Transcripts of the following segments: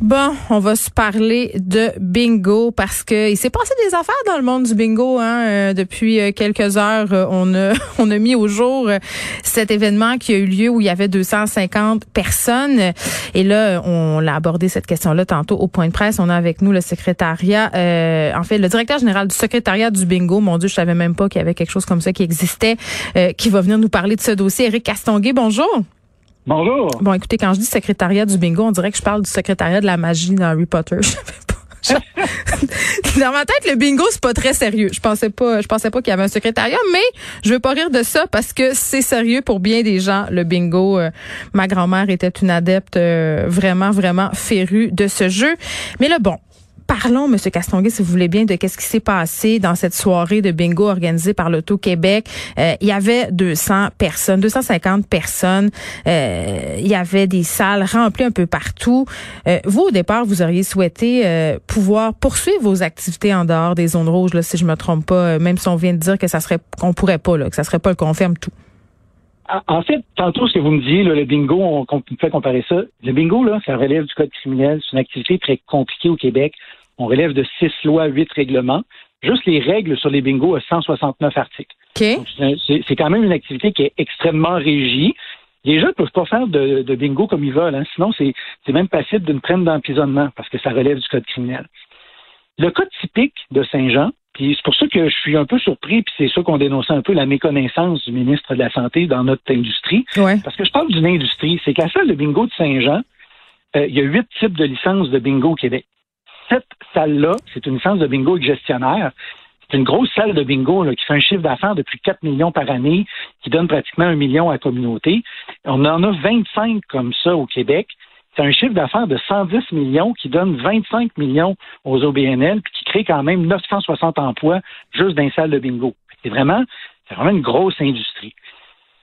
Bon, on va se parler de bingo parce que il s'est passé des affaires dans le monde du bingo. Hein, euh, depuis euh, quelques heures, euh, on a on a mis au jour cet événement qui a eu lieu où il y avait 250 personnes. Et là, on l'a abordé cette question-là tantôt au point de presse. On a avec nous le secrétariat, en fait, le directeur général du secrétariat du bingo. Mon Dieu, je savais même pas qu'il y avait quelque chose comme ça qui existait, qui va venir nous parler de ce dossier. Eric Castonguay, bonjour. Bonjour. Bon, écoutez, quand je dis secrétariat du bingo, on dirait que je parle du secrétariat de la magie dans Harry Potter. Je dans ma tête, le bingo, c'est pas très sérieux. Je pensais pas, je pensais pas qu'il y avait un secrétariat, mais je veux pas rire de ça parce que c'est sérieux pour bien des gens, le bingo. Euh, ma grand-mère était une adepte euh, vraiment, vraiment férue de ce jeu. Mais là, bon, parlons, Monsieur Castonguay, si vous voulez bien, de qu'est-ce qui s'est passé dans cette soirée de bingo organisée par l'Auto-Québec. Euh, il y avait 200 personnes, 250 personnes. Euh, il y avait des salles remplies un peu partout. Euh, vous, au départ, vous auriez souhaité pouvoir poursuivre vos activités en dehors des zones rouges, là, si je me trompe pas, même si on vient de dire que ça serait qu'on pourrait pas, là, que ça serait pas le confirme tout. En fait, tantôt, ce que vous me disiez, le bingo, on, on fait comparer ça. Le bingo, là, ça relève du code criminel. C'est une activité très compliquée au Québec. On relève de six lois, huit règlements. Juste les règles sur les bingos à 169 articles. C'est quand même une activité qui est extrêmement régie. Les gens ne peuvent pas faire de, bingo comme ils veulent. Hein. Sinon, c'est même passible d'une peine d'emprisonnement parce que ça relève du code criminel. Le code typique de Saint-Jean, puis c'est pour ça que je suis un peu surpris, puis c'est ça qu'on dénonçait un peu la méconnaissance du ministre de la Santé dans notre industrie. Parce que je parle d'une industrie, c'est qu'à celle de bingo de Saint-Jean, euh, il y a huit types de licences de bingo au Québec cette salle-là, c'est une licence de bingo avec gestionnaire. C'est une grosse salle de bingo qui fait un chiffre d'affaires de plus de 4 millions par année, qui donne pratiquement un million à la communauté. On en a 25 comme ça au Québec. C'est un chiffre d'affaires de 110 millions qui donne 25 millions aux OBNL, puis qui crée quand même 960 emplois juste dans une salle de bingo. C'est vraiment, c'est vraiment une grosse industrie.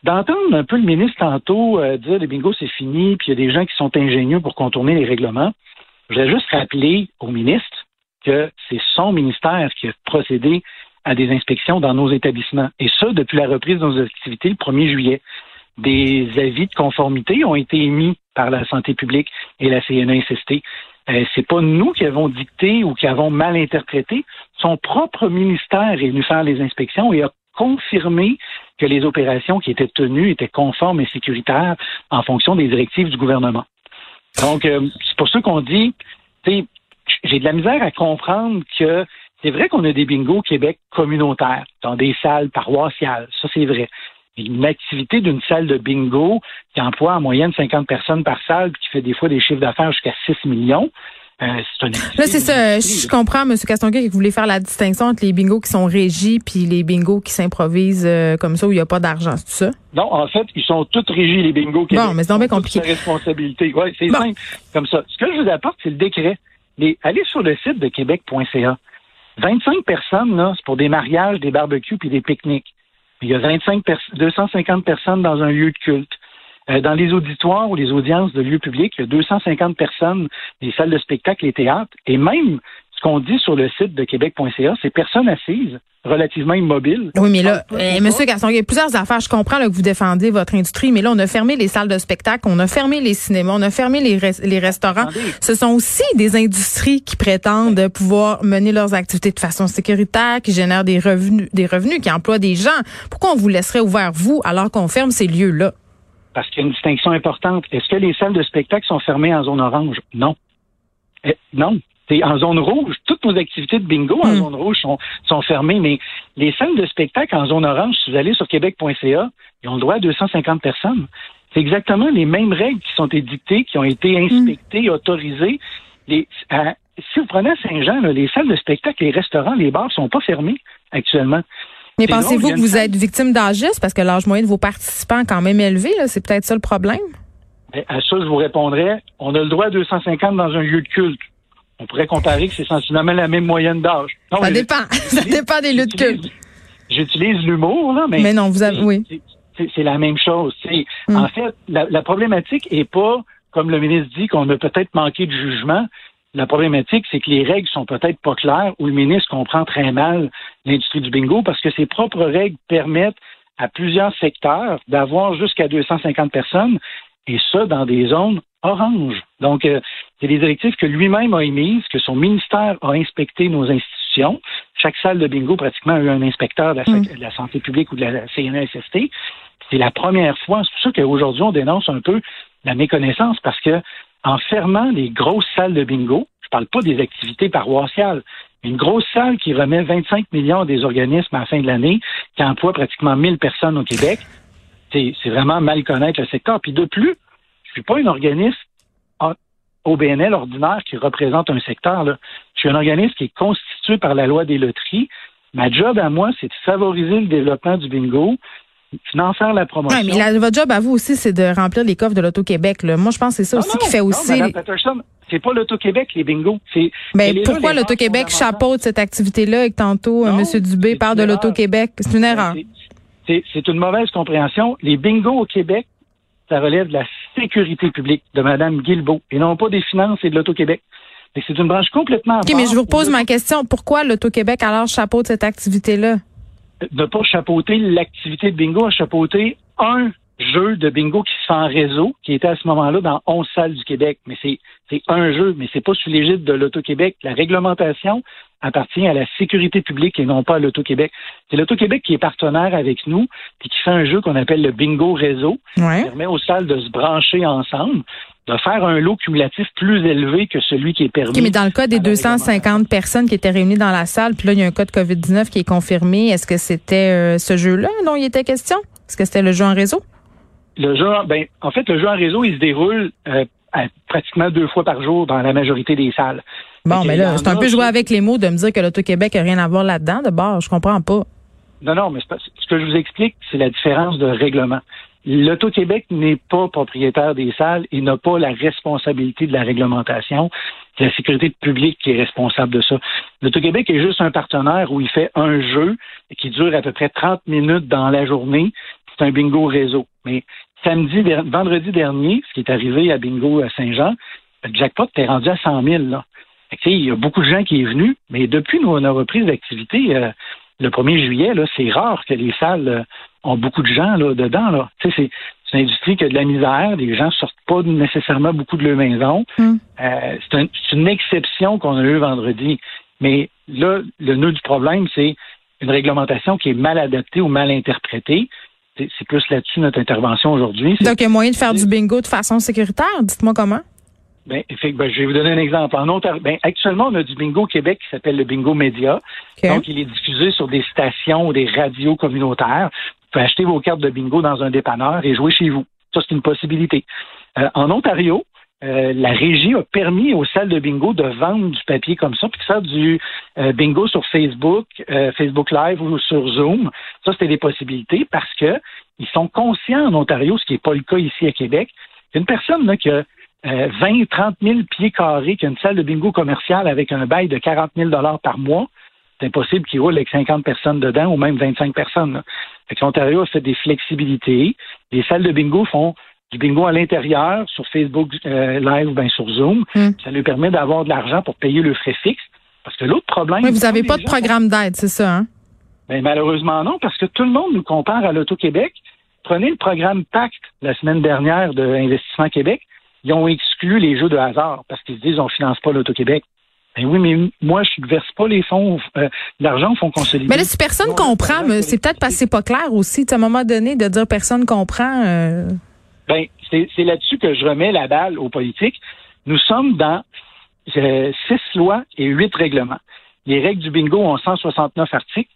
D'entendre un peu le ministre tantôt euh, dire le bingo c'est fini, puis il y a des gens qui sont ingénieux pour contourner les règlements. Je voudrais juste rappeler au ministre que c'est son ministère qui a procédé à des inspections dans nos établissements. Et ça, depuis la reprise de nos activités le 1er juillet. Des avis de conformité ont été émis par la santé publique et la CNESST. Euh, c'est pas nous qui avons dicté ou qui avons mal interprété. Son propre ministère est venu faire les inspections et a confirmé que les opérations qui étaient tenues étaient conformes et sécuritaires en fonction des directives du gouvernement. Donc, euh, c'est pour ça qu'on dit, j'ai de la misère à comprendre que c'est vrai qu'on a des bingos Québec communautaires, dans des salles paroissiales, ça c'est vrai. Une activité d'une salle de bingo qui emploie en moyenne 50 personnes par salle, qui fait des fois des chiffres d'affaires jusqu'à 6 millions, euh, là, c'est ça. Je comprends, M. Castonguay, que vous voulez faire la distinction entre les bingos qui sont régis puis les bingos qui s'improvisent euh, comme ça où il n'y a pas d'argent, c'est ça? Non, en fait, ils sont tous régis, les bingos. Bon, mais c'est bien compliqué. C'est responsabilité. Oui, c'est simple comme ça. Ce que je vous apporte, c'est le décret. Mais allez sur le site de québec.ca. 25 personnes, là, c'est pour des mariages, des barbecues puis des pique-niques. Il y a 25 250 personnes dans un lieu de culte. Euh, dans les auditoires ou les audiences de lieux publics, il y a 250 personnes, les salles de spectacle, les théâtres, et même ce qu'on dit sur le site de québec.ca, c'est personnes assises relativement immobiles. Oui, mais là, euh, Monsieur Gaston, il y a plusieurs affaires. Je comprends que vous défendez votre industrie, mais là, on a fermé les salles de spectacle, on a fermé les cinémas, on a fermé les, les restaurants. Ce sont aussi des industries qui prétendent pouvoir mener leurs activités de façon sécuritaire, qui génèrent des revenus, des revenus, qui emploient des gens. Pourquoi on vous laisserait ouvert, vous, alors qu'on ferme ces lieux-là? Parce qu'il y a une distinction importante. Est-ce que les salles de spectacle sont fermées en zone orange? Non. Eh, non. C'est en zone rouge. Toutes nos activités de bingo en hmm. zone rouge sont, sont fermées, mais les salles de spectacle en zone orange, si vous allez sur québec.ca, ils ont le droit à 250 personnes. C'est exactement les mêmes règles qui sont édictées, qui ont été hmm. inspectées, autorisées. Les, si vous prenez Saint-Jean, les salles de spectacle, les restaurants, les bars sont pas fermés actuellement. Mais pensez-vous que vous êtes victime d'âgisme? Parce que l'âge moyen de vos participants est quand même élevé? C'est peut-être ça le problème? Ben, à ça, je vous répondrais, on a le droit à 250 dans un lieu de culte. On pourrait comparer que c'est sensiblement la même moyenne d'âge. Ça dépend. Ça dépend des lieux de culte. J'utilise l'humour, là, mais. Mais non, vous avez, oui. C'est la même chose. Hmm. En fait, la, la problématique est pas, comme le ministre dit, qu'on a peut-être manqué de jugement. La problématique, c'est que les règles sont peut-être pas claires ou le ministre comprend très mal l'industrie du bingo parce que ses propres règles permettent à plusieurs secteurs d'avoir jusqu'à 250 personnes, et ça dans des zones oranges. Donc, euh, c'est des directives que lui-même a émises, que son ministère a inspecté nos institutions. Chaque salle de bingo, pratiquement, a eu un inspecteur de la, Mm. de la santé publique ou de la CNESST. C'est la première fois. C'est pour ça qu'aujourd'hui, on dénonce un peu la méconnaissance parce que en fermant les grosses salles de bingo, je parle pas des activités paroissiales, une grosse salle qui remet 25 millions des organismes à la fin de l'année, qui emploie pratiquement 1000 personnes au Québec, c'est vraiment mal connaître le secteur. Puis de plus, je suis pas un organisme OBNL ordinaire qui représente un secteur. Là. Je suis un organisme qui est constitué par la loi des loteries. Ma job à moi, c'est de favoriser le développement du bingo, faire la promotion. Ouais, mais la- votre job à vous aussi, c'est de remplir les coffres de l'Auto-Québec. là. Moi, je pense que c'est ça Non, aussi non, qui fait non, aussi. Madame Patterson, c'est pas l'Auto-Québec, les bingos. C'est, Mais là, pourquoi l'Auto-Québec chapeaute cette activité-là et que tantôt, euh, M. Dubé parle de l'Auto-Québec? C'est une erreur. C'est- une mauvaise compréhension. Les bingos au Québec, ça relève de la sécurité publique de Mme Guilbeault et non pas des finances et de l'Auto-Québec. C'est une branche complètement OK, mais je vous repose ma question. Pourquoi l'Auto-Québec alors chapeaute cette activité-là? De pas chapeauter l'activité de bingo, à chapeauter un jeu de bingo qui se fait en réseau, qui était à ce moment-là dans 11 salles du Québec. Mais c'est, c'est un jeu, mais c'est pas sous l'égide de l'Auto-Québec. La réglementation appartient à la sécurité publique et non pas à l'Auto-Québec. C'est l'Auto-Québec qui est partenaire avec nous, puis qui fait un jeu qu'on appelle le bingo réseau, Ouais. qui permet aux salles de se brancher ensemble, de faire un lot cumulatif plus élevé que celui qui est permis. Mais dans le cas des à la 250 personnes qui étaient réunies dans la salle, puis là, il y a un cas de COVID-19 qui est confirmé. Est-ce que c'était euh, ce jeu-là dont il était question? Est-ce que c'était le jeu en réseau? Le jeu, ben, en fait, le jeu en réseau, il se déroule euh, à- pratiquement deux fois par jour dans la majorité des salles. Bon, mais y là, c'est un peu jouer avec les mots de me dire que l'Auto-Québec n'a rien à voir là-dedans. De bord, je comprends pas. Non, non, mais pas- ce que je vous explique, c'est la différence de règlement. L'Auto-Québec n'est pas propriétaire des salles et n'a pas la responsabilité de la réglementation. C'est la sécurité publique qui est responsable de ça. L'Auto-Québec est juste un partenaire où il fait un jeu qui dure à peu près 30 minutes dans la journée. C'est un bingo réseau. Mais samedi, vendredi dernier, ce qui est arrivé à Bingo à Saint-Jean, le jackpot était rendu à 100 000. Là. Il y a beaucoup de gens qui est venu, mais depuis nos, nos reprises d'activité, euh, le 1er juillet, là, c'est rare que les salles euh, ont beaucoup de gens là, dedans. Là. C'est, une industrie qui a de la misère, les gens sortent pas nécessairement beaucoup de leur maison. Hmm. Euh, c'est, un- c'est une exception qu'on a eue vendredi. Mais là, le nœud du problème, c'est une réglementation qui est mal adaptée ou mal interprétée. C'est, plus là-dessus notre intervention aujourd'hui. Donc, il y a moyen de faire du bingo de façon sécuritaire? Dites-moi comment. Ben, fait ben, je vais vous donner un exemple. En Ontario, ben, actuellement, on a du bingo au Québec qui s'appelle le bingo média. Donc, il est diffusé sur des stations ou des radios communautaires. Vous pouvez acheter vos cartes de bingo dans un dépanneur et jouer chez vous. Ça, c'est une possibilité. Euh, en Ontario, euh, la régie a permis aux salles de bingo de vendre du papier comme ça, puis faire du euh, bingo sur Facebook, euh, Facebook Live ou sur Zoom. Ça, c'était des possibilités parce que ils sont conscients en Ontario, ce qui n'est pas le cas ici à Québec. Une personne là, qui a euh, 20, 30 000 pieds carrés, qui a une salle de bingo commerciale avec un bail de 40 000 par mois, c'est impossible qu'il roule avec 50 personnes dedans ou même 25 personnes. Là. Fait que l'Ontario a fait des flexibilités. Les salles de bingo font du bingo à l'intérieur, sur Facebook euh, Live ou bien sur Zoom. Hmm. Ça lui permet d'avoir de l'argent pour payer le frais fixe. Parce que l'autre problème... Oui, vous n'avez pas de programme d'aide, c'est ça, hein? ben, malheureusement non, parce que tout le monde nous compare à l'Auto-Québec. Prenez le programme Pacte la semaine dernière de Investissement Québec. Ils ont exclu les jeux de hasard parce qu'ils se disent on finance pas l'Auto-Québec. Ben oui, mais moi, je ne verse pas les fonds, euh, l'argent au fonds consolidé. Mais là, si personne Non, comprend, c'est peut-être parce que c'est pas clair aussi. À un moment donné, de dire personne comprend. euh, Ben, c'est c'est là-dessus que je remets la balle aux politiques. Nous sommes dans euh, six lois et huit règlements. Les règles du bingo ont 169 articles.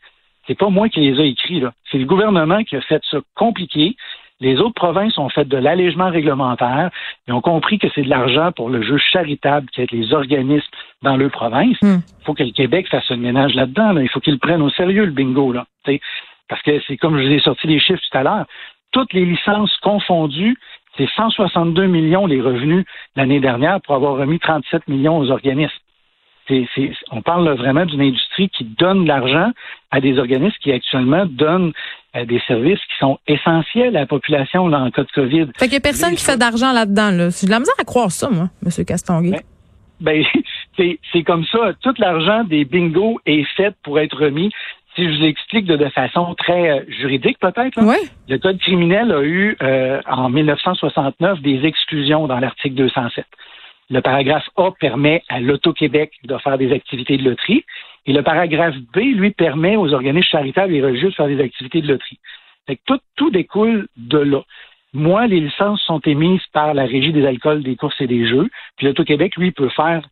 C'est pas moi qui les ai écrits, là. C'est le gouvernement qui a fait ça compliqué. Les autres provinces ont fait de l'allègement réglementaire. Ils ont compris que c'est de l'argent pour le jeu charitable qui est les organismes dans leur province. Il Hmm. faut que le Québec fasse un ménage là-dedans. là. Il faut qu'il le prenne au sérieux, le bingo. Là. T'sais, Parce que c'est comme je vous ai sorti les chiffres tout à l'heure. Toutes les licences confondues, c'est 162 millions les revenus l'année dernière pour avoir remis 37 millions aux organismes. C'est- c'est- on parle là vraiment d'une industrie qui donne de l'argent à des organismes qui actuellement donnent euh, des services qui sont essentiels à la population là, en cas de COVID. Fait qu'il y a personne qui fait d'argent là-dedans. Là. J'ai de la misère à croire ça, moi, M. Castonguay. Ben, Ben, c'est c'est comme ça. Tout l'argent des bingos est fait pour être remis. si je vous explique de, façon très euh, juridique peut-être, le Code criminel a eu euh, en 1969 des exclusions dans l'article 207. Le paragraphe A permet à l'Auto-Québec de faire des activités de loterie et le paragraphe B, lui, permet aux organismes charitables et religieux de faire des activités de loterie. tout, tout découle de là. Moi, les licences sont émises par la Régie des alcools, des courses et des jeux, puis l'Auto-Québec, lui, peut faire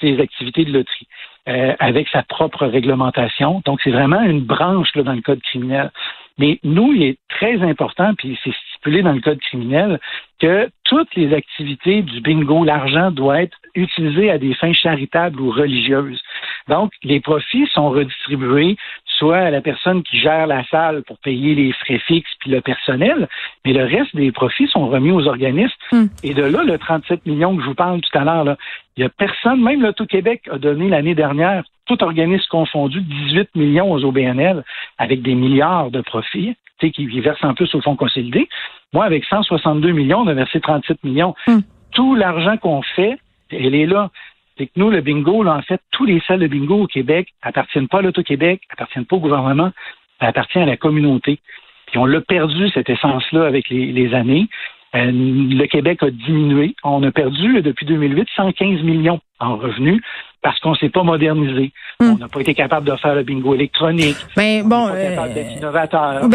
ses activités de loterie. Euh, avec sa propre réglementation. Donc, c'est vraiment une branche là, dans le code criminel. Mais nous, il est très important, puis c'est stipulé dans le code criminel, que toutes les activités du bingo, l'argent doit être utilisé à des fins charitables ou religieuses. Donc, les profits sont redistribués soit à la personne qui gère la salle pour payer les frais fixes puis le personnel, mais le reste des profits sont remis aux organismes. Hmm. Et de là, le 37 millions que je vous parle tout à l'heure, il n'y a personne, même l'Auto-Québec a donné l'année dernière, tout organisme confondu, 18 millions aux OBNL avec des milliards de profits, qui versent en plus au fonds consolidé. Moi, avec 162 millions, on a versé 37 millions. Hmm. Tout l'argent qu'on fait, elle est là c'est que nous, le bingo, là, en fait, tous les salles de bingo au Québec appartiennent pas à l'Auto-Québec, appartiennent pas au gouvernement, ça appartient à la communauté. Puis on l'a perdu, cette essence-là, avec les, années. Euh, le Québec a diminué. On a perdu, depuis 2008, 115 millions en revenus parce qu'on ne s'est pas modernisé. Hmm. On n'a pas été capable de faire le bingo électronique. Mais ben, bon, on pas capable d'être euh, innovateur.